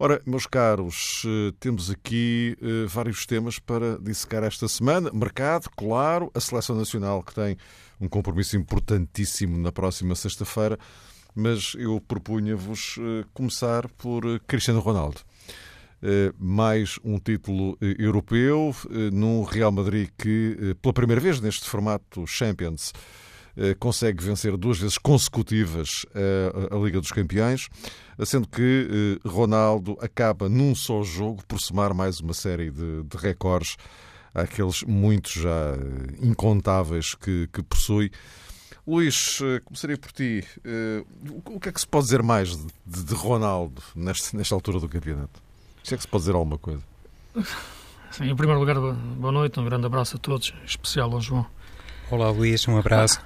Ora, meus caros, eh, temos aqui eh, vários temas para dissecar esta semana. Mercado, claro, a Seleção Nacional que tem um compromisso importantíssimo na próxima sexta-feira, mas eu propunha-vos eh, começar por Cristiano Ronaldo. Mais um título europeu num Real Madrid que, pela primeira vez neste formato Champions, consegue vencer duas vezes consecutivas a, Liga dos Campeões, sendo que Ronaldo acaba num só jogo por somar mais uma série de, de recordes àqueles muitos já incontáveis que, que possui. Luís, começaria por ti. O que é que se pode dizer mais de, de Ronaldo nesta, nesta altura do campeonato? Se é que se pode dizer alguma coisa. Sim, em primeiro lugar, boa noite, um grande abraço a todos, em especial ao João. Olá, Luís, um abraço.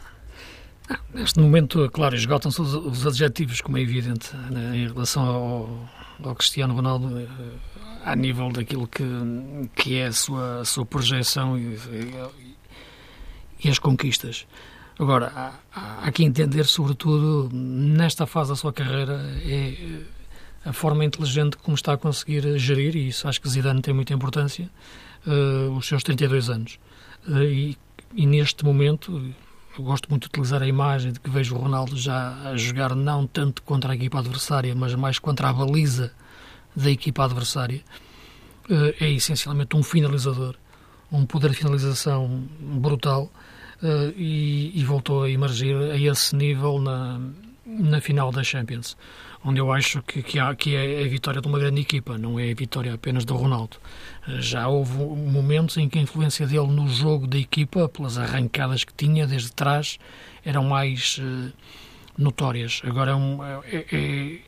Neste momento, claro, esgotam-se os adjetivos, como é evidente, né, em relação ao, ao Cristiano Ronaldo, eh, a nível daquilo que, que é a sua, a sua projeção e, e, e as conquistas. Agora, há, há que entender, sobretudo, nesta fase da sua carreira, é a forma inteligente como está a conseguir gerir, e isso acho que Zidane tem muita importância, uh, os seus 32 anos. Uh, e, e, neste momento, gosto muito de utilizar a imagem de que vejo o Ronaldo já a jogar não tanto contra a equipa adversária, mas mais contra a baliza da equipa adversária. Uh, é essencialmente um finalizador, um poder de finalização brutal. E, e voltou a emergir a esse nível na, na final da Champions onde eu acho que, que, há, que é a vitória de uma grande equipa, não é a vitória apenas do Ronaldo. Já houve momentos em que a influência dele no jogo da equipa, pelas arrancadas que tinha desde trás, eram mais uh, notórias. Agora é, um, é, é,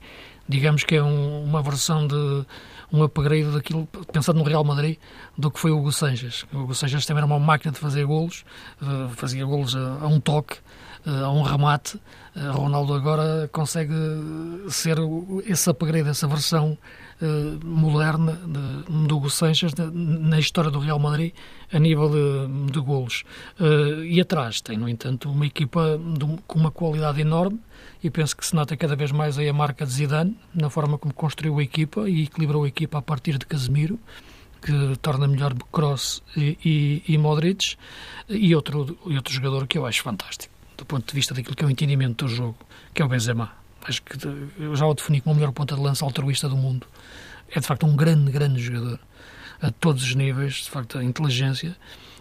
digamos que é um, uma versão de um upgrade daquilo, pensando no Real Madrid, do que foi o Hugo Sanches. O Hugo Sanches também era uma máquina de fazer golos, uh, fazia golos a, a um toque, a um remate, eh, Ronaldo agora consegue ser esse upgrade, essa versão uh, moderna de, do Hugo Sanches na história do Real Madrid a nível de, de golos. E atrás tem, no entanto, uma equipa de, com uma qualidade enorme e penso que se nota cada vez mais aí a marca de Zidane na forma como construiu a equipa e equilibrou a equipa a partir de Casemiro que torna melhor Kroos e, e, e Modric e outro, e outro jogador que eu acho fantástico do ponto de vista daquilo que é o entendimento do jogo, que é o Benzema. Acho que eu já o defini como o melhor ponta de lança altruísta do mundo. É de facto um grande, grande jogador a todos os níveis, de facto, a inteligência.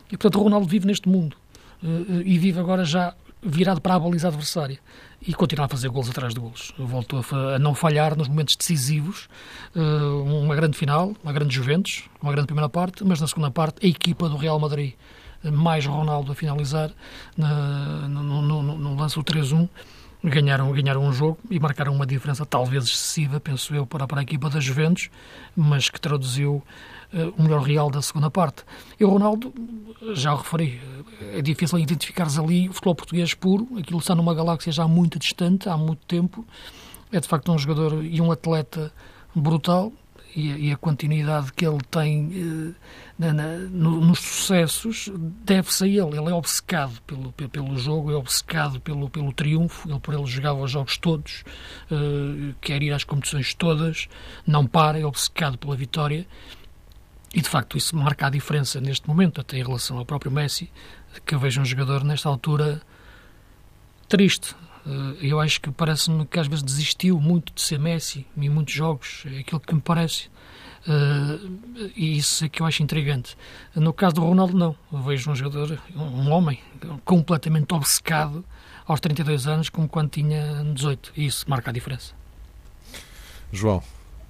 E portanto, o Ronaldo vive neste mundo eh, eh, e vive agora já virado para a baliza adversária e continua a fazer golos atrás de golos. Voltou a, não falhar nos momentos decisivos. Eh, uma grande final, uma grande Juventus, uma grande primeira parte, mas na segunda parte a equipa do Real Madrid mais Ronaldo a finalizar na, no, no, no, lance do 3-1 ganharam, ganharam um jogo e marcaram uma diferença talvez excessiva, penso eu, para, para a equipa das Juventus, mas que traduziu uh, o melhor real da segunda parte. E o Ronaldo, já o referi, é difícil identificares ali o futebol português puro, aquilo está numa galáxia já muito distante, há muito tempo, é de facto um jogador e um atleta brutal, e, e a continuidade que ele tem eh, na, na, no, nos sucessos deve-se a ele. Ele é obcecado pelo, pelo jogo, é obcecado pelo, pelo triunfo. Ele por ele jogava os jogos todos, eh, quer ir às competições todas, não para, é obcecado pela vitória. E de facto isso marca a diferença neste momento, até em relação ao próprio Messi, que eu vejo um jogador nesta altura triste, eh, eu acho que parece-me que às vezes desistiu muito de ser Messi em muitos jogos, é aquilo que me parece. Uh, e isso é que eu acho intrigante. No caso do Ronaldo, não. Eu vejo um jogador, um homem, completamente obcecado aos 32 anos, como quando tinha 18. E isso marca a diferença. João,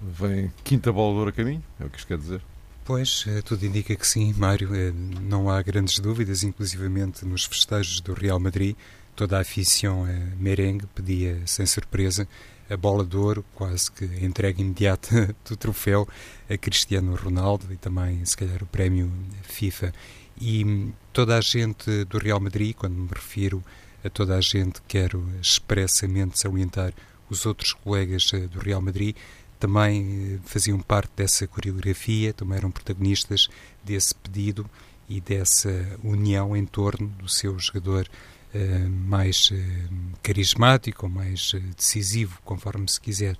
vem quinta bola de ouro a caminho? É o que isto quer dizer? Pois, eh, tudo indica que sim, Mário. Não há grandes dúvidas, inclusivamente nos festejos do Real Madrid toda a afição merengue pedia, sem surpresa, a bola de ouro, quase que entrega imediata do troféu a Cristiano Ronaldo e também, se calhar, o prémio FIFA. E toda a gente do Real Madrid, quando me refiro a toda a gente, quero expressamente salientar os outros colegas eh, do Real Madrid, também eh, faziam parte dessa coreografia, também eram protagonistas desse pedido e dessa união em torno do seu jogador mais uh, carismático, mais uh, decisivo, conforme se quiser.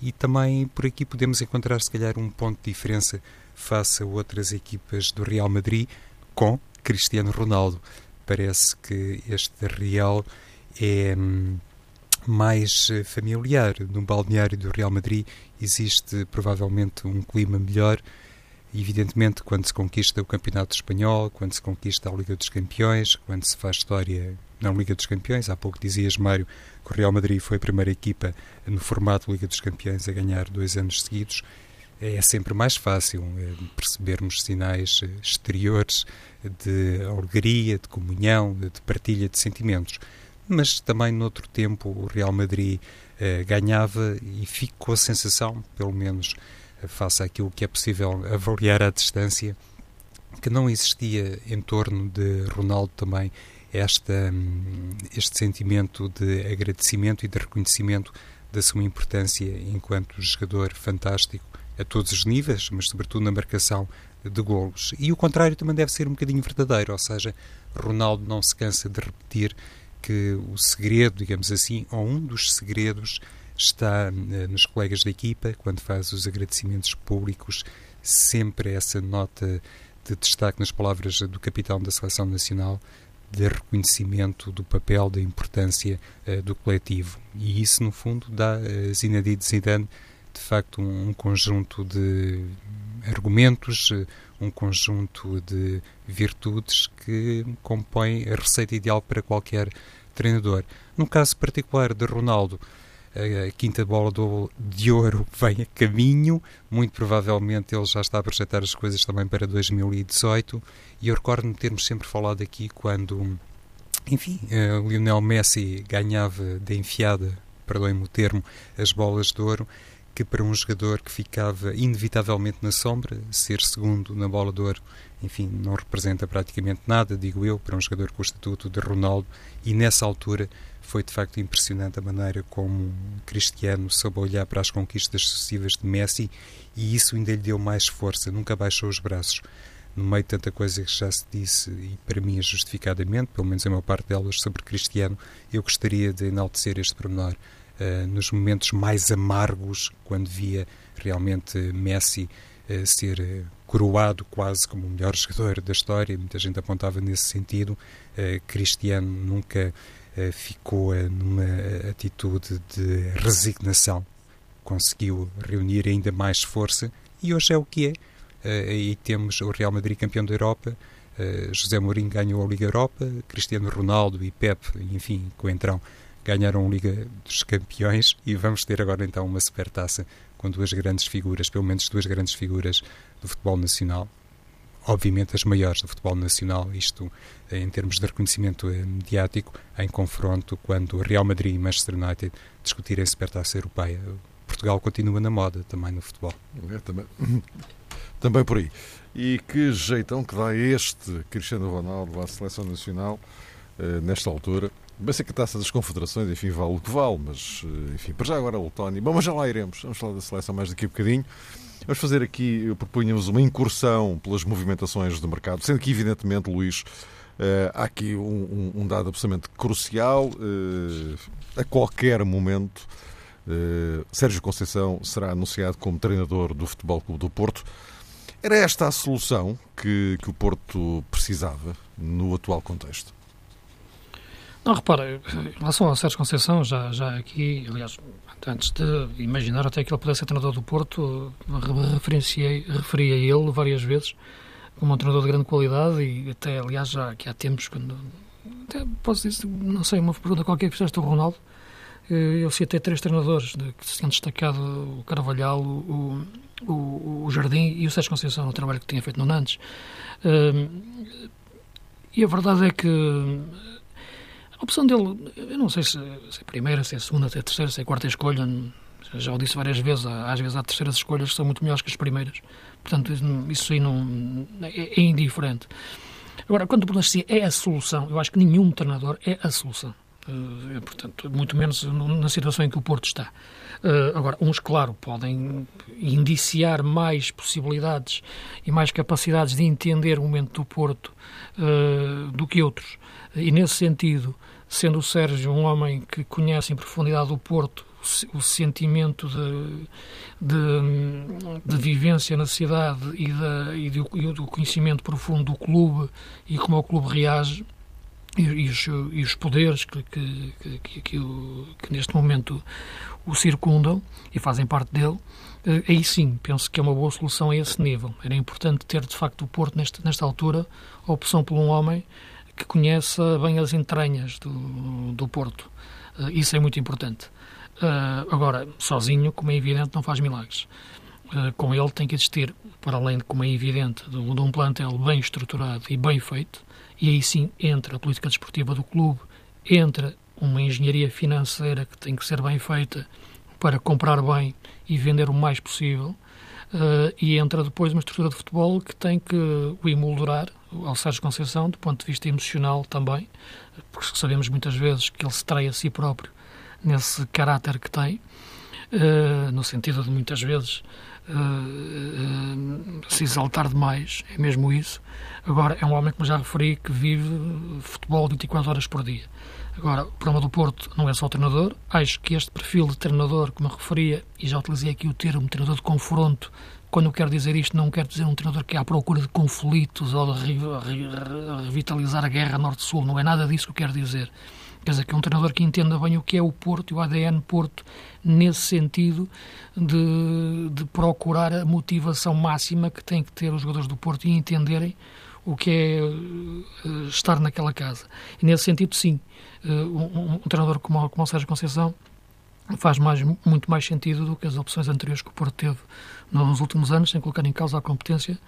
E também por aqui podemos encontrar, se calhar, um ponto de diferença face a outras equipas do Real Madrid com Cristiano Ronaldo. Parece que este Real é hum, mais familiar. No balneário do Real Madrid existe provavelmente um clima melhor evidentemente, quando se conquista o Campeonato Espanhol, quando se conquista a Liga dos Campeões, quando se faz história na Liga dos Campeões, há pouco dizias, Mário, que o Real Madrid foi a primeira equipa no formato Liga dos Campeões a ganhar dois anos seguidos, é sempre mais fácil é, percebermos sinais eh, exteriores de alegria, de comunhão, de partilha de sentimentos. Mas também, noutro tempo, o Real Madrid eh, ganhava e ficou a sensação, pelo menos face àquilo que é possível avaliar à distância, que não existia em torno de Ronaldo também esta, hum, este sentimento de agradecimento e de reconhecimento da sua importância enquanto jogador fantástico a todos os níveis, mas sobretudo na marcação de golos. E o contrário também deve ser um bocadinho verdadeiro, ou seja, Ronaldo não se cansa de repetir que o segredo, digamos assim, ou um dos segredos está eh, nos colegas da equipa, quando faz os agradecimentos públicos, sempre essa nota de destaque nas palavras do capitão da Seleção Nacional, de reconhecimento do papel, da importância uh, do coletivo. E isso, no fundo, dá a Zinedine Zidane, de facto, um, um conjunto de argumentos, eh, um conjunto de virtudes que compõem a receita ideal para qualquer treinador. No caso particular de Ronaldo, a quinta bola do, de ouro vem a caminho, muito provavelmente ele já está a projetar as coisas também para 2018 e eu recordo-me termos sempre falado aqui quando, enfim, uh, Lionel Messi ganhava de enfiada, perdoem-me o termo, as bolas de ouro, que para um jogador que ficava inevitavelmente na sombra, ser segundo na bola de ouro, enfim, não representa praticamente nada, digo eu, para um jogador com o estatuto de Ronaldo, e nessa altura foi de facto impressionante a maneira como Cristiano soube olhar para as conquistas sucessivas de Messi e isso ainda lhe deu mais força, nunca baixou os braços. No meio de tanta coisa que já se disse, e para mim justificadamente, pelo menos a maior parte delas, sobre Cristiano, eu gostaria de enaltecer este pormenor. Uh, nos momentos mais amargos, quando via realmente Messi uh, ser uh, coroado quase como o melhor jogador da história, muita gente apontava nesse sentido, Cristiano nunca eh, ficou eh, numa atitude de resignação. Conseguiu reunir ainda mais força e hoje é o que é. Eh, aí temos o Real Madrid campeão da Europa, José Mourinho ganhou a Liga Europa, Cristiano Ronaldo e Pep, enfim, Coentrão, ganharam a Liga dos Campeões e vamos ter agora então uma supertaça com duas grandes figuras, pelo menos duas grandes figuras do futebol nacional, obviamente as maiores do futebol nacional, isto eh, em termos de reconhecimento eh, mediático, em confronto quando Real Madrid e Manchester United discutirem supertaça europeia. Portugal continua na moda também no futebol. É, também, também por aí. E que jeitão que dá este Cristiano Ronaldo à seleção nacional eh, nesta altura. Bem sei que a taça das confederações, enfim, vale o que vale, mas enfim, para já agora o Tony. Bom, mas já lá iremos. Vamos falar da seleção mais daqui a bocadinho. Vamos fazer aqui, eu propunha-vos uma incursão pelas movimentações do mercado, sendo que, evidentemente, Luís, uh, há aqui um, um, dado absolutamente crucial. Uh, a qualquer momento, uh, Sérgio Conceição será anunciado como treinador do Futebol Clube do Porto. Era esta a solução que, que o Porto precisava no atual contexto? Não, repara, em relação ao Sérgio Conceição, já, já aqui, aliás, antes de imaginar até que ele pudesse ser treinador do Porto, referenciei, referi a ele várias vezes como um treinador de grande qualidade e até, aliás, já aqui há tempos, quando, até posso dizer, não sei, uma pergunta qualquer que fizeste ao Ronaldo, eh, eu citei três treinadores que se tinham destacado, o Carvalhal, o, o, o Jardim e o Sérgio Conceição, no trabalho que tinha feito no Nantes. Eh, e a verdade é que opção dele, eu não sei se, se é primeira, se é segunda, se é terceira, se é quarta escolha. Já o disse várias vezes, às vezes há terceiras escolhas que são muito melhores que as primeiras. Portanto, isso aí não, é, é indiferente. Agora, quando tu se é a solução, eu acho que nenhum treinador é a solução. Uh, portanto, muito menos na situação em que o Porto está. Uh, agora, uns, claro, podem indiciar mais possibilidades e mais capacidades de entender o momento do Porto uh, do que outros. E, nesse sentido, sendo o Sérgio um homem que conhece em profundidade o Porto, o sentimento de, de, de, vivência na cidade e, da, e, do, e, do, conhecimento profundo do clube e como o clube reage e, e, os, e os, poderes que, que, que, que, neste momento o circundam e fazem parte dele, eh, aí sim, penso que é uma boa solução a esse nível. Era importante ter, de facto, o Porto, neste, nesta altura, a opção por um homem que conheça bem as entranhas do, do Porto. Eh, isso é muito importante. Eh, agora, sozinho, como é evidente, não faz milagres. Com ele tem que existir, para além de, como é evidente, de um plantel bem estruturado e bem feito, e aí sim entra a política desportiva do clube, entra uma engenharia financeira que tem que ser bem feita para comprar bem e vender o mais possível. Uh, e entra depois uma estrutura de futebol que tem que o emoldurar ao Sérgio Conceição, do ponto de vista emocional também, porque sabemos muitas vezes que ele se trai a si próprio nesse caráter que tem, uh, no sentido de muitas vezes uh, se exaltar demais, é mesmo isso. Agora, é um homem, como já referi, que vive futebol 24 horas por dia. Agora, o problema do Porto não é só o treinador. Acho que este perfil de treinador, como eu referia, e já utilizei aqui o termo treinador de confronto, quando eu quero dizer isto, não quero dizer um treinador que é à procura de conflitos ou de revitalizar a guerra norte-sul. Não é nada disso que eu quero dizer. Quer dizer, que é um treinador que entenda bem o que é o Porto e o ADN Porto, nesse sentido de, de procurar a motivação máxima que têm que ter os jogadores do Porto e entenderem o que é uh, estar naquela casa. E nesse sentido, sim, uh, um, um, treinador como, como o Sérgio Conceição faz mais, muito mais sentido do que as opções anteriores que o Porto teve nos últimos anos, sem colocar em causa a competência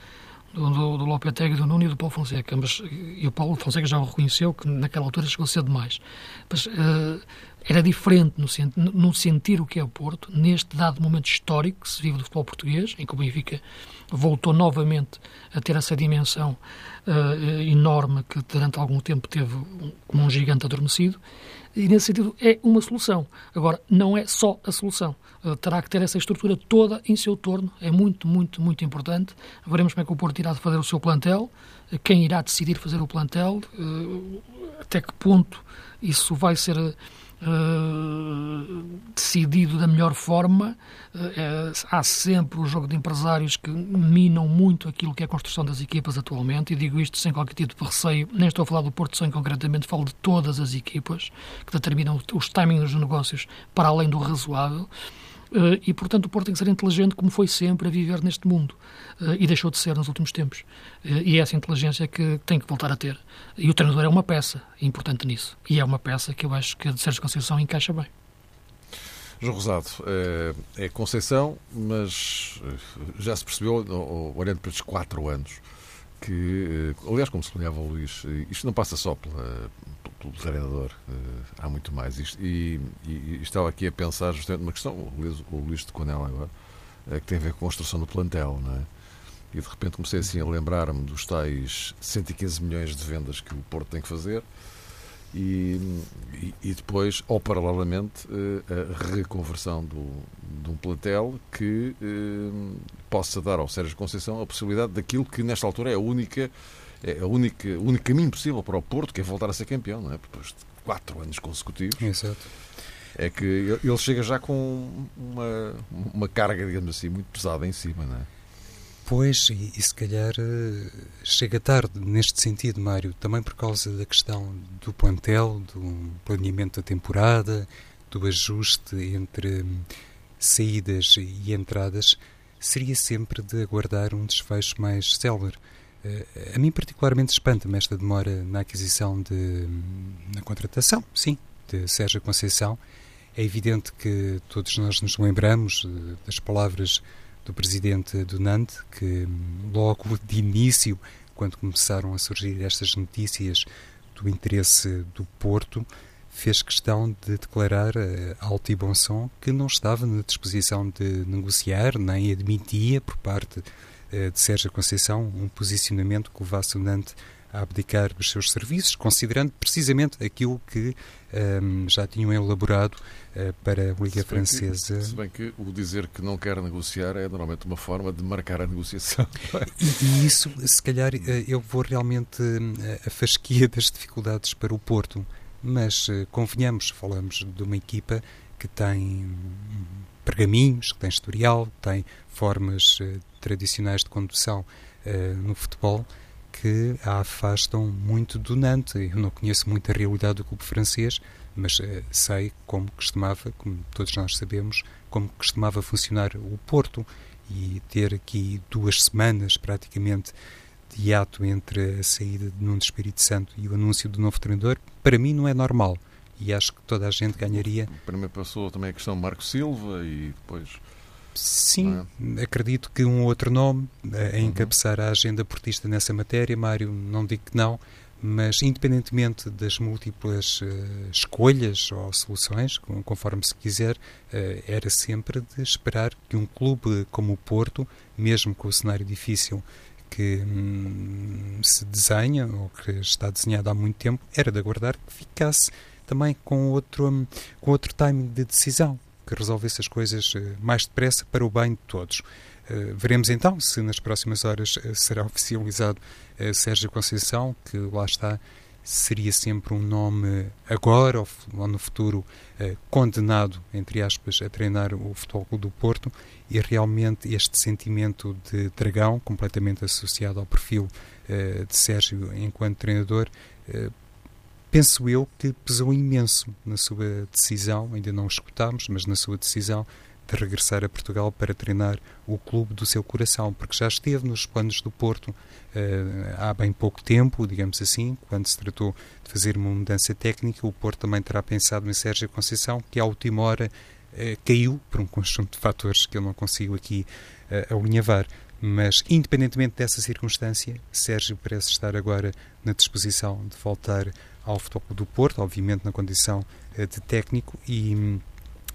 do, do, do Lopetegui, do Nuno e do Paulo Fonseca. Mas, e o Paulo Fonseca já o reconheceu que naquela altura chegou ser demais. Mas uh, era diferente no, no, sentir o que é o Porto, neste dado momento histórico que se vive do futebol português, em que o Benfica voltou novamente a ter essa dimensão uh, enorme que durante algum tempo teve como um gigante adormecido, e nesse sentido é uma solução. Agora, não é só a solução. Uh, terá que ter essa estrutura toda em seu torno, é muito, muito, muito importante. Veremos como é que o Porto irá fazer o seu plantel, quem irá decidir fazer o plantel, uh, até que ponto isso vai ser uh, decidido da melhor forma. Uh, há sempre o jogo de empresários que minam muito aquilo que é a construção das equipas atualmente, e digo isto sem qualquer tipo de receio, nem estou a falar do Porto Sem concretamente, falo de todas as equipas que determinam os timings dos negócios para além do razoável. Uh, e, portanto, o Porto tem que ser inteligente, como foi sempre a viver neste mundo. Uh, e deixou de ser nos últimos tempos. Uh, e é essa inteligência que tem que voltar a ter. E o treinador é uma peça importante nisso. E é uma peça que eu acho que de Sérgio Conceição encaixa bem. João Rosado, é, Conceição, mas já se percebeu, olhando para estes quatro anos, que, aliás, como sublinhava o Luís, isto não passa só pela, pelo treinador, há muito mais. Isto, e, e, e, estava aqui a pensar justamente numa questão, o Luís, o Luís de Conel agora, que tem a ver com a construção do plantel, não é? E de repente comecei assim a lembrar-me dos tais 115 milhões de vendas que o Porto tem que fazer e, e, depois, ou paralelamente, a reconversão do, de um plantel que possa dar ao Sérgio Conceição a possibilidade daquilo que nesta altura é a única é a única, o único caminho possível para o Porto, que é voltar a ser campeão, não é? Depois de quatro anos consecutivos. Exato. É que ele chega já com uma, uma carga, digamos assim, muito pesada em cima, não é? Pois, e, e, se calhar eh, chega tarde neste sentido, Mário, também por causa da questão do plantel, do planeamento da temporada, do ajuste entre hum, saídas e entradas, seria sempre de aguardar um desfecho mais célere. Eh, a mim particularmente espanta-me esta demora na aquisição de na contratação, sim, de Sérgio Conceição. É evidente que todos nós nos lembramos eh, das palavras do presidente do Nantes, que logo de início, quando começaram a surgir estas notícias do interesse do Porto, fez questão de declarar alto e bom som que não estava na disposição de negociar, nem admitia por parte de Sérgio Conceição um posicionamento que levasse o Nantes a abdicar dos seus serviços, considerando precisamente aquilo que um, já tinham elaborado uh, para a Liga se Francesa. Que, se bem que o dizer que não quer negociar é normalmente uma forma de marcar a negociação. e, e, isso, se calhar, uh, eu vou realmente uh, a fasquia das dificuldades para o Porto, mas convenhamos, falamos de uma equipa que tem pergaminhos, que tem historial, tem formas tradicionais de condução no futebol que a afastam muito do Nantes. Eu não conheço muito a realidade do clube francês, mas uh, sei como costumava, como todos nós sabemos, como costumava funcionar o Porto e ter aqui duas semanas praticamente de ato entre a saída de Nuno Espírito Santo e o anúncio do novo treinador, para mim não é normal e acho que toda a gente ganharia. Primeiro passou também a questão Marco Silva e depois Sim, é? acredito que um outro nome a encabeçar a agenda portista nessa matéria, Mário, não digo que não, mas independentemente das múltiplas uh, escolhas ou soluções, conforme se quiser, uh, era sempre de esperar que um clube como o Porto, mesmo com o cenário difícil que hum, se desenha ou que está desenhado há muito tempo, era de aguardar que ficasse também com outro, um, com outro timing de decisão que resolvesse as coisas eh, mais depressa para o bem de todos. Uh, veremos então se nas próximas horas uh, será oficializado Sérgio Conceição, que lá está, seria sempre um nome agora ou no futuro condenado, entre aspas, a treinar o Futebol do Porto e realmente este sentimento de dragão, completamente associado ao perfil de Sérgio enquanto treinador, penso eu que pesou imenso na sua decisão, ainda não escutámos, mas na sua decisão de regressar a Portugal para treinar o clube do seu coração, porque já esteve nos planos do Porto uh, há bem pouco tempo, digamos assim, quando se tratou de fazer uma mudança técnica, o Porto também terá pensado em Sérgio Conceição, que à última hora uh, caiu por um conjunto de fatores que eu não consigo aqui uh, alinhavar. Mas, independentemente dessa circunstância, Sérgio parece estar agora na disposição de voltar ao Futebol do Porto, obviamente na condição eh, de técnico, e hum,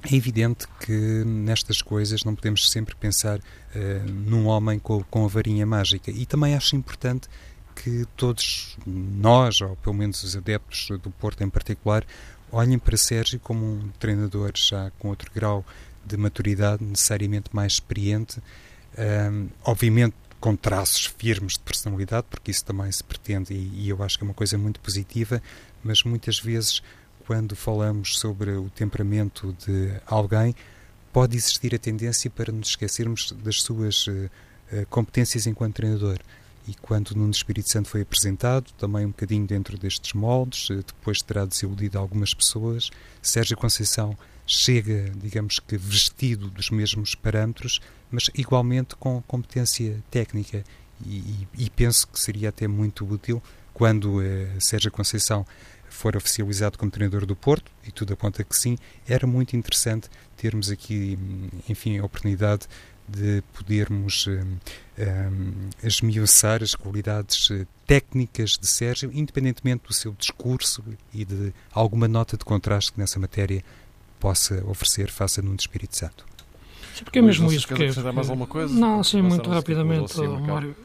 é evidente que nestas coisas não podemos sempre pensar uh, num homem com, com a varinha mágica. E também acho importante que todos nós, ou pelo menos os adeptos do Porto em particular, olhem para Sérgio como um treinador já com outro grau de maturidade, necessariamente mais experiente, um, obviamente com traços firmes de personalidade, porque isso também se pretende e, e eu acho que é uma coisa muito positiva, mas muitas vezes quando falamos sobre o temperamento de alguém, pode existir a tendência para nos esquecermos das suas uh, competências enquanto treinador. E quando Nuno Espírito Santo foi apresentado, também um bocadinho dentro destes moldes, uh, depois terá desiludido algumas pessoas, Sérgio Conceição chega, digamos que, vestido dos mesmos parâmetros, mas igualmente com competência técnica. E, e, e penso que seria até muito útil quando eh, Sérgio Conceição for oficializado como treinador do Porto, e tudo aponta que sim, era muito interessante termos aqui, enfim, a oportunidade de podermos um, um, esmiuçar as qualidades eh, técnicas de Sérgio, independentemente do seu discurso e de alguma nota de contraste que nessa matéria possa oferecer face a Nuno Espírito Santo. Sim, porque é mesmo isso. Porque, porque... mais alguma coisa? Não, sim, muito rapidamente, Mário.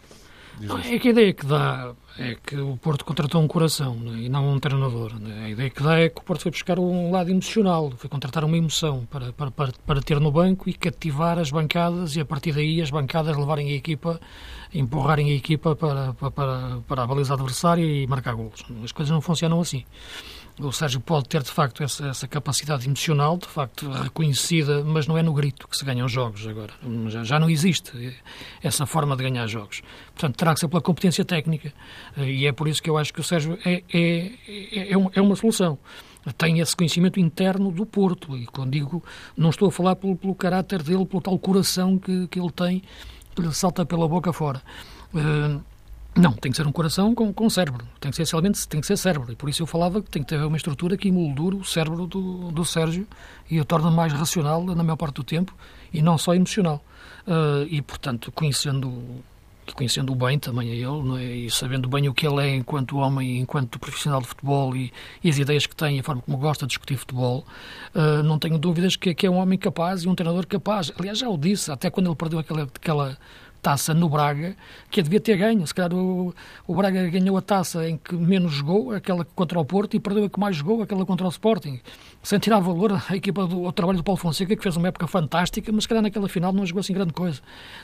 Não, é que a ideia que dá é que o Porto contratou um coração né, e não um treinador. Né? A ideia que dá é que o Porto foi buscar um lado emocional, foi contratar uma emoção para, para, para, para ter no banco e cativar as bancadas e a partir daí as bancadas levarem a equipa, empurrarem a equipa para, para, para a baliza adversária e marcar golos. As coisas não funcionam assim o Sérgio pode ter de facto essa, essa, capacidade emocional, de facto reconhecida, mas não é no grito que se ganham jogos agora. Já, já, não existe essa forma de ganhar jogos. Portanto, terá que ser pela competência técnica e é por isso que eu acho que o Sérgio é, é, é, é uma solução. Tem esse conhecimento interno do Porto e quando digo, não estou a falar pelo, pelo caráter dele, pelo tal coração que, que ele tem, que lhe salta pela boca fora. Uh, não, tem que ser um coração com, com cérebro. Tem que ser realmente tem que ser cérebro. E por isso eu falava que tem que ter uma estrutura que emoldure o cérebro do, do Sérgio e o torna mais racional na maior parte do tempo e não só emocional. Uh, e, portanto, conhecendo conhecendo bem também a ele, é? e sabendo bem o que ele é enquanto homem, enquanto profissional de futebol e, e as ideias que tem, a forma como gosta de discutir futebol, uh, não tenho dúvidas que, que, é um homem capaz e um treinador capaz. Aliás, já o disse, até quando ele perdeu aquela, aquela taça no Braga, que devia ter ganho. Se calhar o, o Braga ganhou a taça em que menos jogou, aquela contra o Porto, e perdeu a que mais jogou, aquela contra o Sporting. Sem tirar valor à equipa do ao trabalho do Paulo Fonseca, que fez uma época fantástica, mas se calhar naquela final não jogou assim grande coisa.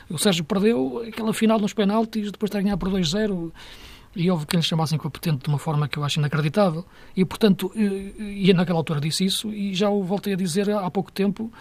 O Sérgio perdeu aquela final nos penaltis, depois de ganhar por 2-0 e houve quem lhe chamasse incompetente de uma forma que eu acho inacreditável. E, portanto, e naquela altura disse isso, e já o voltei a dizer há pouco tempo,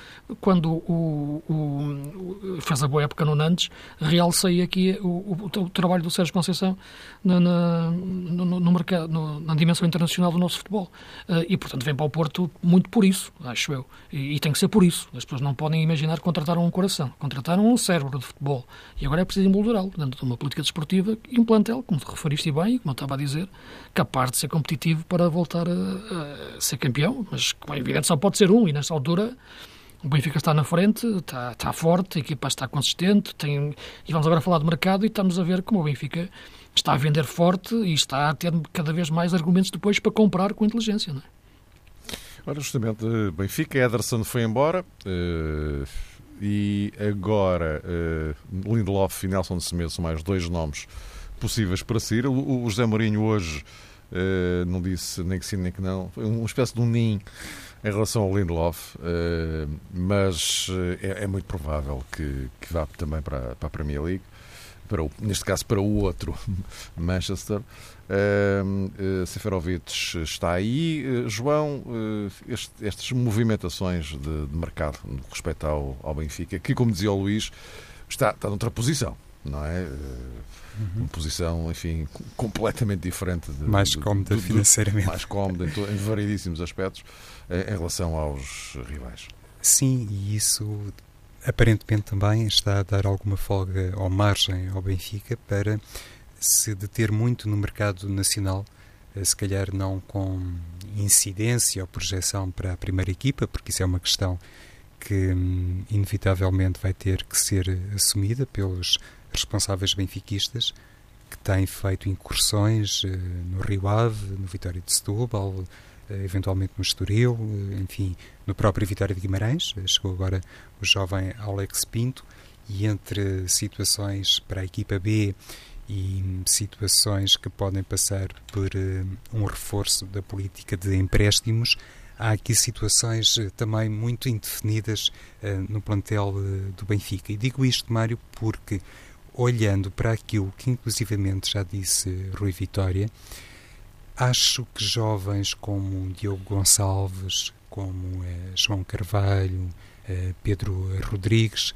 quando o, o, o fez a boa época no Nantes, realcei aqui o, o, trabalho do Sérgio Conceição na, na, no, no mercado, no, na dimensão internacional do nosso futebol. Eh, e, portanto, vem para o Porto muito por isso, acho eu. E, e tem que ser por isso. As pessoas não podem imaginar que contrataram um coração, contrataram um cérebro de futebol. E agora é preciso emoldurá-lo dentro de uma política desportiva e um plantel, como te referiste e bem, como eu estava a dizer, capaz de ser competitivo para voltar a, a ser campeão, mas, como é evidente, só pode ser um, e nesta altura o Benfica está na frente, está, está forte, a equipa está consistente, tem, e vamos agora falar de mercado e estamos a ver como o Benfica está a vender forte e está a ter cada vez mais argumentos depois para comprar com inteligência, não é? Ora, justamente, Benfica, Ederson foi embora uh, e agora uh, Lindelof e Nelson Semedo são mais dois nomes possíveis para sair. O, o José Mourinho hoje uh, não disse nem que sim nem que não. Foi uma espécie de um ninho em relação ao Lindelof, uh, mas eh, é, é, muito provável que, que vá também para, para a Premier League. Para o, neste caso para o outro Manchester. Uh, uh, Seferovic está aí. Uh, João, estas movimentações de, de mercado no respeito ao, ao Benfica, que, como dizia o Luís, está, está noutra posição, não é? Uhum. Uma posição, enfim, completamente diferente. De, mais cómoda financeiramente. Mais cómoda em, em variedíssimos aspectos em, em relação aos rivais. Sim, e isso aparentemente também está a dar alguma folga ou margem ao Benfica para se deter muito no mercado nacional, eh, se calhar não com incidência ou projeção para a primeira equipa, porque isso é uma questão que hum, inevitavelmente vai ter que ser assumida pelos responsáveis benfiquistas que têm feito incursões uh, no Rio Ave, no Vitória de Setúbal, uh, eventualmente no Estoril, uh, enfim, no próprio Vitória de Guimarães. chegou agora o jovem Alex Pinto e entre situações para a equipa B e situações que podem passar por um reforço da política de empréstimos, há aqui situações também muito indefinidas no plantel do Benfica. E digo isto, Mário, porque olhando para aquilo que inclusivamente já disse Rui Vitória, acho que jovens como Diogo Gonçalves, como eh, João Carvalho, eh, Pedro Rodrigues,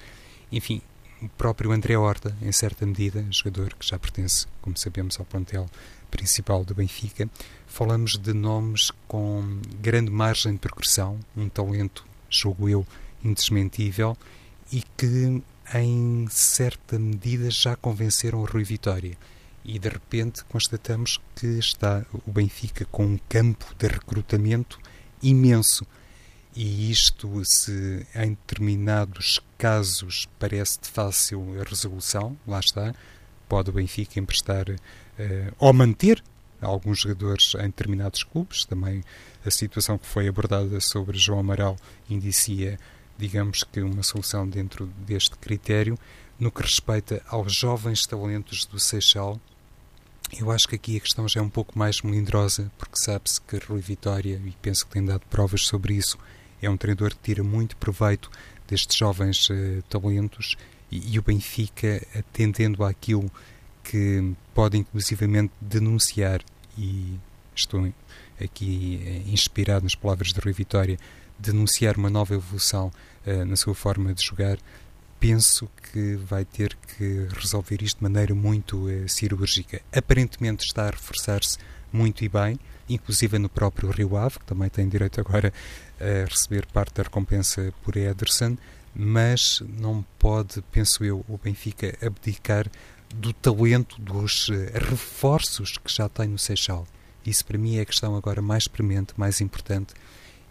enfim, o próprio André Horta, em certa medida, jogador que já pertence, como sabemos, ao plantel principal do Benfica, falamos de nomes com grande margem de progressão, um talento, julgo eu, indesmentível e que em certa medida já convenceram o Rui Vitória. E de repente constatamos que está o Benfica com um campo de recrutamento imenso. E isto, se em determinados casos parece de fácil resolução, lá está, pode o Benfica emprestar uh, ou manter alguns jogadores em determinados clubes. Também a situação que foi abordada sobre João Amaral indicia digamos que uma solução dentro deste critério. No que respeita aos jovens talentos do Seixal, eu acho que aqui a questão já é um pouco mais melindrosa, porque sabe-se que Rui Vitória, e penso que tem dado provas sobre isso, é um treinador que tira muito proveito destes jovens uh, talentos e, e, o Benfica, atendendo àquilo que pode inclusivamente denunciar, e estou aqui uh, inspirado nas palavras de Rui Vitória, denunciar uma nova evolução uh, na sua forma de jogar, penso que vai ter que resolver isto de maneira muito uh, cirúrgica. Aparentemente está a reforçar-se muito e bem, inclusive no próprio Rio Ave, que também tem direito agora a receber parte da recompensa por Ederson, mas não pode, penso eu, o Benfica abdicar do talento, dos eh, reforços que já tem no Seixal. Isso para mim é a questão agora mais premente, mais importante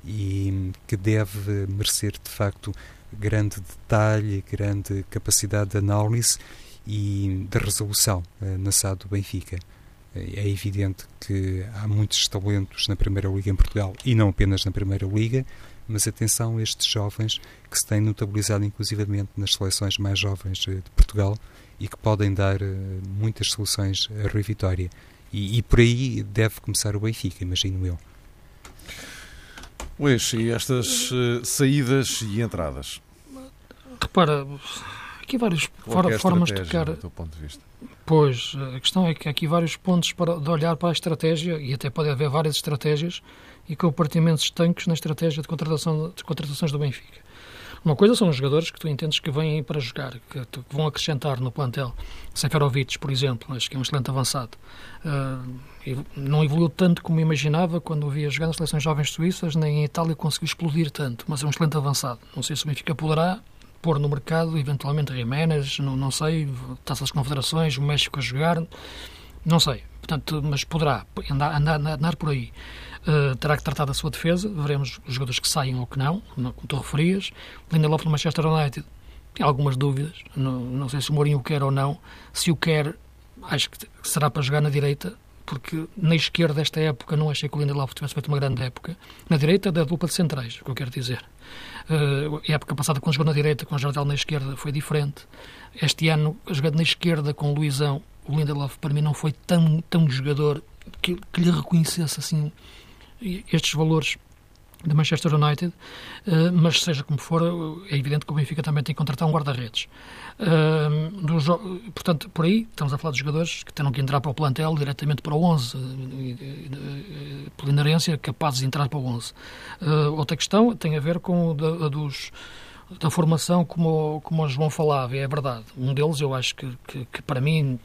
e que deve merecer de facto grande detalhe, grande capacidade de análise e de resolução na SAD do Benfica. É evidente que há muitos talentos na Primeira Liga em Portugal e não apenas na Primeira Liga, mas atenção a estes jovens que se têm notabilizado inclusivamente nas seleções mais jovens de Portugal e que podem dar muitas soluções a Rui Vitória. E, e por aí deve começar o Benfica, imagino eu. Luís, e estas uh, saídas e entradas? Repara, aqui várias é formas de tocar. Do teu ponto de vista? Pois, a questão é que há aqui vários pontos para, de olhar para a estratégia e até pode haver várias estratégias e compartimentos estanques na estratégia de, contratação, de contratações do Benfica. Uma coisa são os jogadores que tu entendes que vêm para jogar, que, que vão acrescentar no plantel. Seferovic, por exemplo, acho que é um excelente avançado. Uh, não evoluiu tanto como imaginava quando o via jogar nas seleções jovens suíças, nem em Itália conseguiu explodir tanto, mas é um excelente avançado. Não sei se o Benfica poderá pôr no mercado, eventualmente Jiménez, não, não sei, Taça das Confederações, o México a jogar, não sei. Portanto, mas poderá andar, andar, andar por aí. Uh, terá que tratar da sua defesa, veremos os jogadores que saem ou que não, como tu referias. Lindelof no Manchester United tem algumas dúvidas, não, não sei se o Mourinho o quer ou não. Se o quer, acho que será para jogar na direita, porque na esquerda desta época não achei que o Lindelof tivesse feito uma grande época. Na direita da dupla de centrais, o que eu quero dizer. Uh, a época passada, quando jogou na direita, com o Jardel na esquerda, foi diferente. Este ano, jogando na esquerda com o Luizão, o Lindelof para mim não foi tão, tão jogador que, que lhe reconhecesse assim estes valores da Manchester United, uh, mas seja como for, é evidente que o Benfica também tem que contratar um guarda-redes. Uh, portanto, por aí estamos a falar de jogadores que terão que entrar para o plantel diretamente para o 11, uh, pela inerência, capazes de entrar para o 11. outra questão tem a ver com a dos da formação, como, como o João falava, é verdade. Um deles, eu acho que, que, que para mim,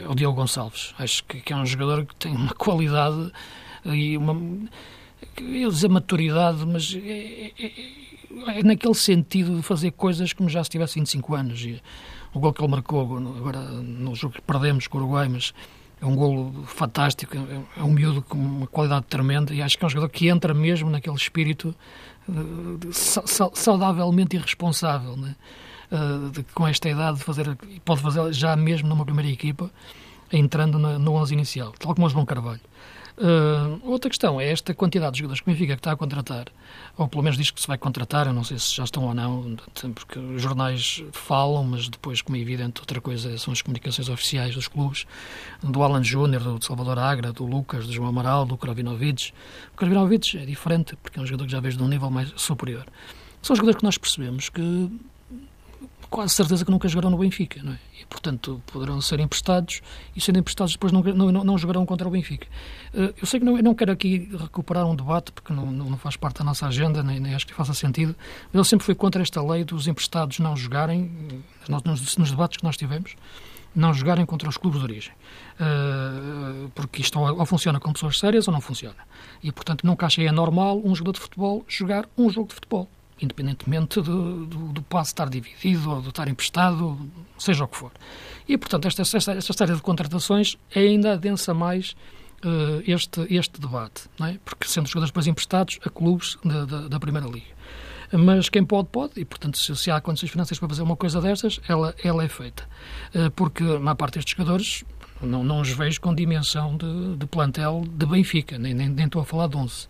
é o Diogo Gonçalves. Acho que, que, é um jogador que tem uma qualidade e uma. Eu dizer maturidade, mas é, é, é, é naquele sentido de fazer coisas como já se tivesse 25 anos. E o gol que ele marcou agora no jogo que perdemos com o Uruguai, mas é um golo fantástico, é um miúdo com uma qualidade tremenda e acho que é um jogador que entra mesmo naquele espírito saudavelmente irresponsável, né? Uh, de, com esta idade de fazer, pode fazer já mesmo numa primeira equipa, entrando na, no 11 inicial, tal como o João Carvalho. Uh, outra questão é esta quantidade de jogadores que o Benfica está a contratar, ou pelo menos diz que se vai contratar, eu não sei se já estão ou não, porque os jornais falam, mas depois, como é evidente, outra coisa são as comunicações oficiais dos clubes, do Alan Júnior, do Salvador Agra, do Lucas, do João Amaral, do Kravinovic. O Kravinovic é diferente, porque é um jogador que já vejo de um nível mais superior. São jogadores que nós percebemos que quase certeza que nunca jogarão no Benfica, não é? E, portanto, poderão ser emprestados e, sendo emprestados, depois não, não, não jogarão contra o Benfica. Eh, eu sei que não, não quero aqui recuperar um debate, porque não, não faz parte da nossa agenda, nem, nem acho que faça sentido, mas eu sempre fui contra esta lei dos emprestados não jogarem, nos, nos debates que nós tivemos, não jogarem contra os clubes de origem. Uh, porque isto ou, ou, funciona com pessoas sérias ou não funciona. E, portanto, nunca achei anormal um jogador de futebol jogar um jogo de futebol independentemente do, do, do estar dividido ou de estar emprestado, seja o que for. E, portanto, esta, esta, esta série de contratações ainda adensa mais uh, este, este debate, é? porque sendo jogadores depois emprestados a clubes da, da, da Primeira Liga. Mas quem pode, pode, e portanto, se, se há condições financeiras para fazer uma coisa destas, ela, ela é feita. Uh, porque a maior parte destes jogadores não, não os vejo com dimensão de, de plantel de Benfica, nem, nem, nem estou a falar de 11.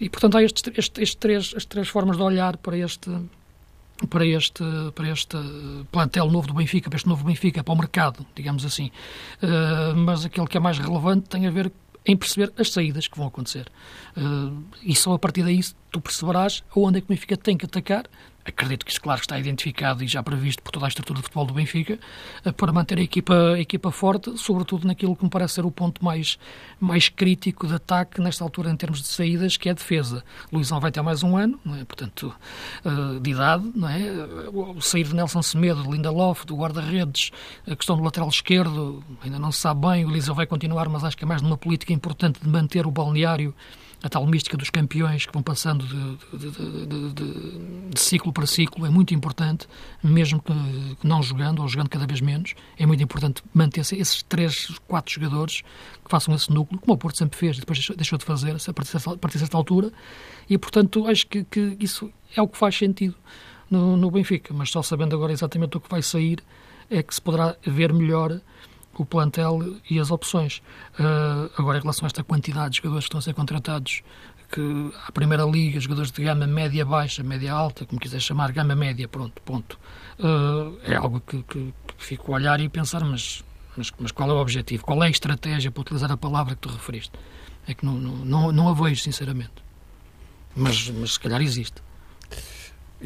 E, portanto, há estes, estes, estes três, as três formas de olhar para este, para este, para este plantel novo do Benfica, para este novo Benfica, para o mercado, digamos assim. Uh, mas aquele que é mais relevante tem a ver em perceber as saídas que vão acontecer. Uh, e só a partir daí tu perceberás aonde é que o Benfica tem que atacar acredito que isso, claro, está identificado e já previsto por toda a estrutura de futebol do Benfica, eh, para manter a equipa, a equipa forte, sobretudo naquilo que me parece ser o ponto mais, mais crítico de ataque nesta altura em termos de saídas, que é a defesa. Luizão vai ter mais um ano, é? portanto, eh, de idade, não é? o sair de Nelson Semedo, de Lindelof, do guarda-redes, a questão do lateral esquerdo, ainda não se sabe bem, o Luizão vai continuar, mas acho que é mais numa política importante de manter o balneário a tal mística dos campeões que vão passando de, de, de, de ciclo para ciclo é muito importante, mesmo que, não jogando ou jogando cada vez menos, é muito importante manter-se esses três, quatro jogadores que façam esse núcleo, como o Porto sempre fez e depois deixou de fazer a partir dessa, a altura, e portanto acho que, que, isso é o que faz sentido no, no Benfica, mas só sabendo agora exatamente o que vai sair é que se poderá ver melhor o plantel e as opções. Uh, agora, em relação a esta quantidade de jogadores que estão a ser contratados, que a Primeira Liga, jogadores de gama média baixa, média alta, como quiser chamar, gama média, pronto, ponto. Uh, é algo que, que, que, fico a olhar e pensar, mas, mas, mas, qual é o objetivo? Qual é a estratégia para utilizar a palavra que tu referiste? É que não, não, não, não a vejo, sinceramente. Mas, mas se calhar existe.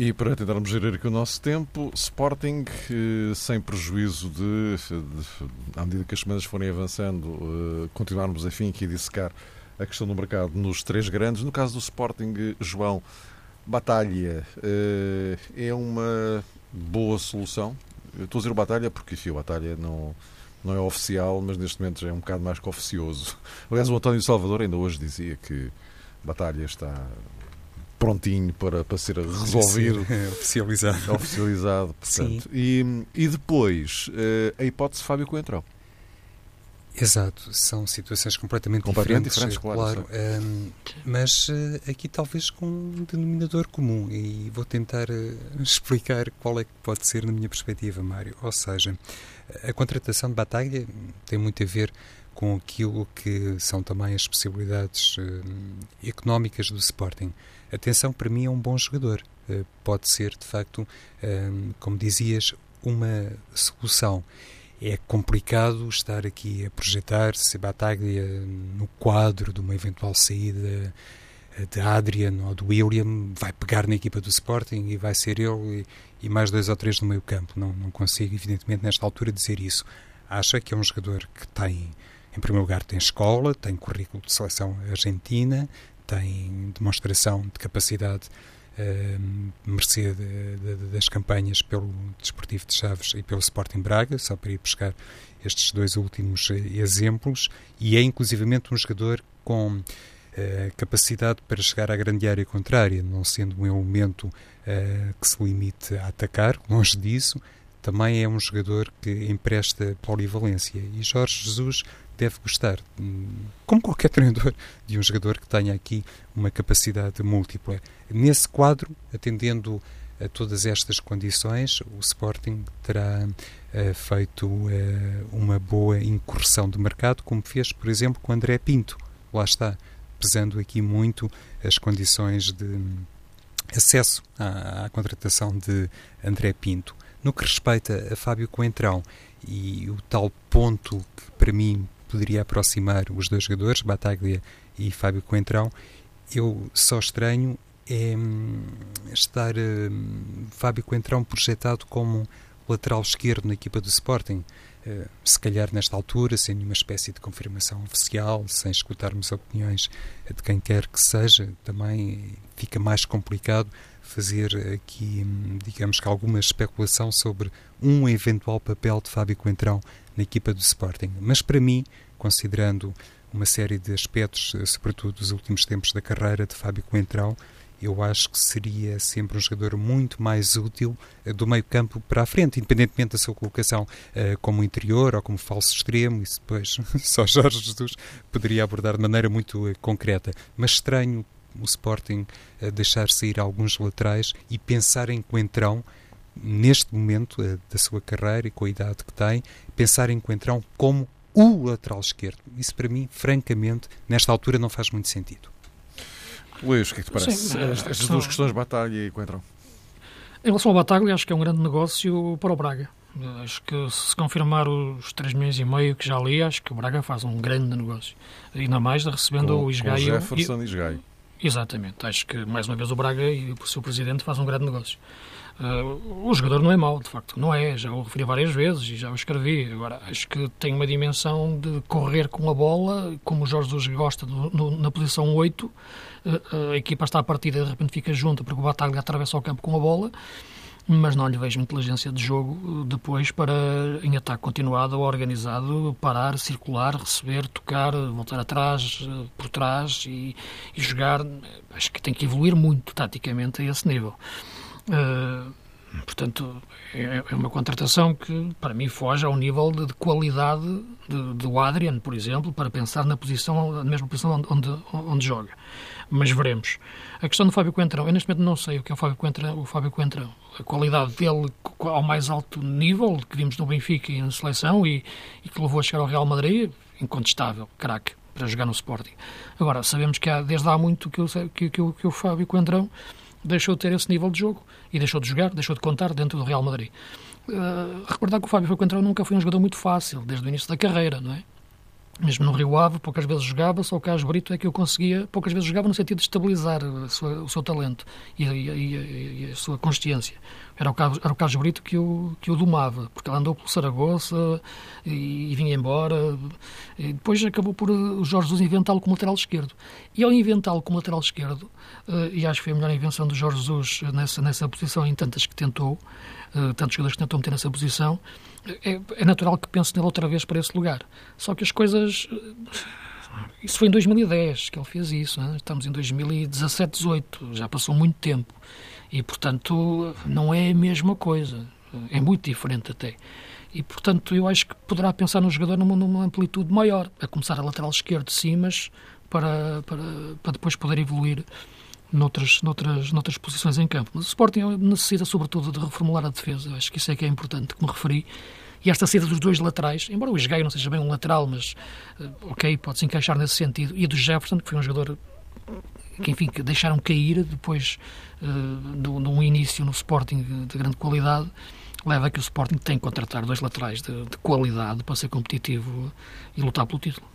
E para tentarmos gerir aqui o nosso tempo, Sporting, eh, sem prejuízo de, de, à medida que as semanas forem avançando, eh, continuarmos, enfim, aqui a dissecar a questão do mercado nos três grandes. No caso do Sporting, João, Batalha eh, é uma boa solução. Eu estou a dizer Batalha porque, enfim, Batalha não, não é oficial, mas neste momento já é um bocado mais que oficioso. Aliás, o António Salvador ainda hoje dizia que Batalha está prontinho para, para ser resolvido. Oficializado. Oficializado, portanto. E, e depois, eh, a hipótese Fábio Coentrão. Exato, são situações completamente, completamente diferentes, diferentes claro. claro um, mas uh, aqui talvez com um denominador comum e vou tentar uh, explicar qual é que pode ser na minha perspectiva, Mário. Ou seja, a contratação de Batalha tem muito a ver com aquilo que são também as possibilidades uh, económicas do Sporting. Atenção, para mim é um bom jogador. Uh, pode ser, de facto, uh, como dizias, uma solução. É complicado estar aqui a projetar se Bataglia no quadro de uma eventual saída de Adrian ou do William vai pegar na equipa do Sporting e vai ser ele e, e mais dois ou três no meio campo. Não, não consigo, evidentemente, nesta altura dizer isso. Acha que é um jogador que tem, em primeiro lugar, tem escola, tem currículo de seleção argentina, tem demonstração de capacidade uh, mercê de, de, das campanhas pelo Desportivo de Chaves e pelo Sporting Braga, só para ir buscar estes dois últimos eh, exemplos, e é inclusivamente um jogador com uh, capacidade para chegar à grande área contrária, não sendo um elemento uh, que se limite a atacar, longe disso, também é um jogador que empresta polivalência. E Jorge Jesus deve gostar, como qualquer treinador, de um jogador que tenha aqui uma capacidade múltipla. Nesse quadro, atendendo a todas estas condições, o Sporting terá uh, feito uh, uma boa incursão de mercado, como fez, por exemplo, com André Pinto. Lá está, pesando aqui muito as condições de acesso à, à contratação de André Pinto. No que respeita a Fábio Coentrão e o tal ponto que para mim poderia aproximar os dois jogadores, Bataglia e Fábio Coentrão, eu só estranho é hum, estar hum, Fábio Coentrão projetado como lateral esquerdo na equipa do Sporting. Uh, se calhar nesta altura, sem nenhuma espécie de confirmação oficial, sem escutarmos opiniões de quem quer que seja, também fica mais complicado fazer aqui, digamos que alguma especulação sobre um eventual papel de Fábio Coentrão na equipa do Sporting. Mas para mim, considerando uma série de aspectos, eh, sobretudo dos últimos tempos da carreira de Fábio Coentrão, eu acho que seria sempre um jogador muito mais útil uh, do meio campo para a frente, independentemente da sua colocação uh, como interior ou como falso extremo, isso depois só Jorge Jesus poderia abordar de maneira muito uh, concreta. Mas estranho o Sporting deixar sair alguns laterais e pensar em Coentrão neste momento da sua carreira e com a idade que tem, pensar em Coentrão como o lateral esquerdo. Isso para mim, francamente, nesta altura não faz muito sentido. Luís, o que é que te parece? Sim, Estas duas questões, Batalha e Coentrão. Em relação ao Batalha, acho que é um grande negócio para o Braga. Acho que se confirmar os 3 milhões e meio que já li, acho que o Braga faz um grande negócio. Ainda mais recebendo com, o Isgai. Com Jefferson e Isgai. Exatamente. Acho que, mais uma vez, o Braga e o seu presidente fazem um grande negócio. Uh, o jogador não é mau, de facto, não é. Já o referi várias vezes e já o escrevi. Agora, acho que tem uma dimensão de correr com a bola, como o Jorge Jesus gosta, no, no, na posição 8. Uh, ah, a equipa está a partida e de repente fica junta porque o Bataglia atravessa o campo com a bola mas não lhe vejo inteligência de jogo depois para, em ataque continuado ou organizado, parar, circular, receber, tocar, voltar atrás, por trás e, e jogar. Acho que tem que evoluir muito taticamente a esse nível. Uh, Portanto, é, é uma contratação que, para mim, foge ao nível de, de qualidade de, do Adrian, por exemplo, para pensar na posição, na mesma posição onde, onde joga. Mas veremos. A questão do Fábio Coentrão, eu neste momento não sei o que é o Fábio Coentrão, o Fábio Coentrão, a qualidade dele ao mais alto nível que vimos no Benfica e na seleção e, e que levou a chegar ao Real Madrid, incontestável, craque para jogar no Sporting. Agora, sabemos que há, desde há muito que, que, que, que o Fábio Coentrão deixou de ter esse nível de jogo e deixou de jogar, deixou de contar dentro do Real Madrid. Uh, recordar que o Fábio Coentrão nunca foi um jogador muito fácil, desde o início da carreira, não é? Mesmo no Rio Ave, poucas vezes jogava, só o Carlos Brito é que eu conseguia, poucas vezes jogava no sentido de estabilizar sua, o seu talento e a, e, e a, sua consciência. Era o, Carlos, era o Carlos Brito que o, que domava, porque ele andou pelo Saragoça e, e vinha embora. E depois acabou por o Jorge Jesus inventá-lo como lateral esquerdo. E ao inventá-lo como lateral esquerdo, uh, e acho que foi a melhor invenção do Jorge Jesus nessa, nessa posição, em tantas que tentou, uh, tantos jogadores que tentou meter nessa posição, é, é natural que pense nele outra vez para esse lugar. Só que as coisas. Isso foi em 2010 que ele fez isso, né? estamos em 2017, 18, já passou muito tempo. E, portanto, não é a mesma coisa. É muito diferente até. E, portanto, eu acho que poderá pensar no jogador numa, numa amplitude maior, a começar a lateral esquerdo, sim, mas para, para, para depois poder evoluir noutras, noutras, noutras posições em campo. Mas o Sporting necessita, sobretudo, de reformular a defesa. Acho que isso é que é importante, como referi. E esta saída dos dois laterais, embora o Esgaio não seja bem um lateral, mas, eh, ok, pode-se encaixar nesse sentido. E do Jefferson, que foi um jogador que, enfim, que deixaram cair depois uh, de um início no Sporting de grande qualidade, leva a que o Sporting tem que contratar dois laterais de, de qualidade para ser competitivo e lutar pelo título.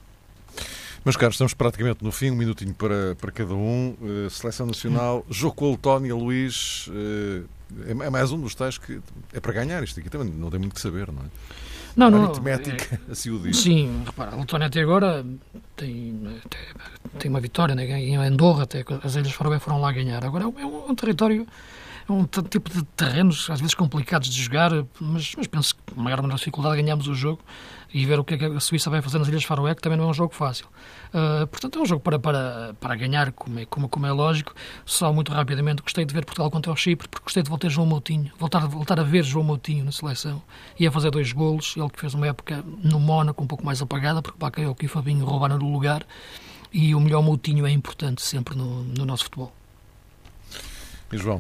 Meus caros, estamos praticamente no fim, um minutinho para, para cada um. Uh, Seleção Nacional, jogo com a Letónia, Luís, uh, é mais um dos tais que é para ganhar isto aqui também, não tem muito que saber, não é? Não, não. Aritmética, é, assim o diz. Sim, repara, a Letónia até agora tem, tem uma vitória, né? em Andorra, até as Ilhas Faroé foram lá ganhar. Agora é um, é um território é um tipo de terrenos às vezes complicados de jogar, mas, mas penso que com maior ou menor dificuldade ganhamos o jogo e ver o que, é que a Suíça vai fazer nas Ilhas Faroé, que também não é um jogo fácil. Uh, portanto, é um jogo para, para, para ganhar, como é, como, como é lógico. Só muito rapidamente gostei de ver Portugal contra o Chipre, porque gostei de voltar João Moutinho, voltar, voltar a ver João Moutinho na seleção. Ia fazer dois golos, ele que fez uma época no Mónaco um pouco mais apagada, porque Bakayoko e Fabinho roubaram o lugar. E o melhor Moutinho é importante sempre no, no nosso futebol. E João?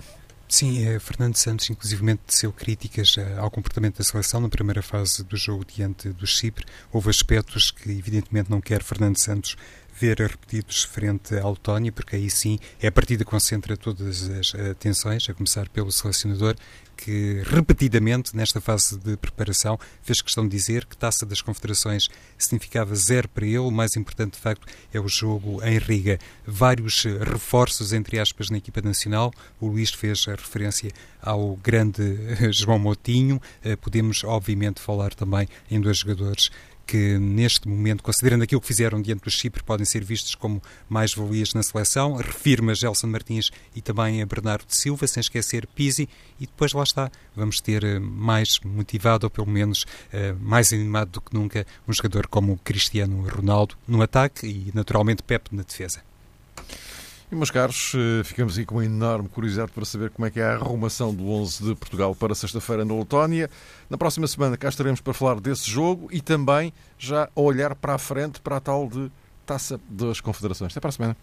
Sim, é, Fernando Santos, inclusivamente, teceu críticas eh, ao comportamento da seleção na primeira fase do jogo diante do Chipre. Houve aspectos que, evidentemente, não quer Fernando Santos ver repetidos frente à Letónia, porque aí sim é a partida que concentra todas as atenções, a começar pelo selecionador, que repetidamente, nesta fase de preparação, fez questão de dizer que Taça das Confederações significava zero para ele. O mais importante, de facto, é o jogo em Riga. Vários reforços, entre aspas, na equipa nacional. O Luís fez a referência ao grande João Moutinho. Eh, podemos, obviamente, falar também em dois jogadores que neste momento, considerando aquilo que fizeram diante do Chipre, podem ser vistos como mais-valias na seleção. Refirmo a Gelson Martins e também a Bernardo de Silva, sem esquecer Pizzi, e depois lá está, vamos ter eh, mais motivado, ou pelo menos eh, mais animado do que nunca, um jogador como Cristiano Ronaldo no ataque e, naturalmente, Pep na defesa. E, meus caros, eh, ficamos aí com uma enorme curiosidade para saber como é que é a arrumação do 11 de Portugal para sexta-feira na Letónia. Na próxima semana cá estaremos para falar desse jogo e também já a olhar para a frente para a tal de Taça das Confederações. Até para a semana.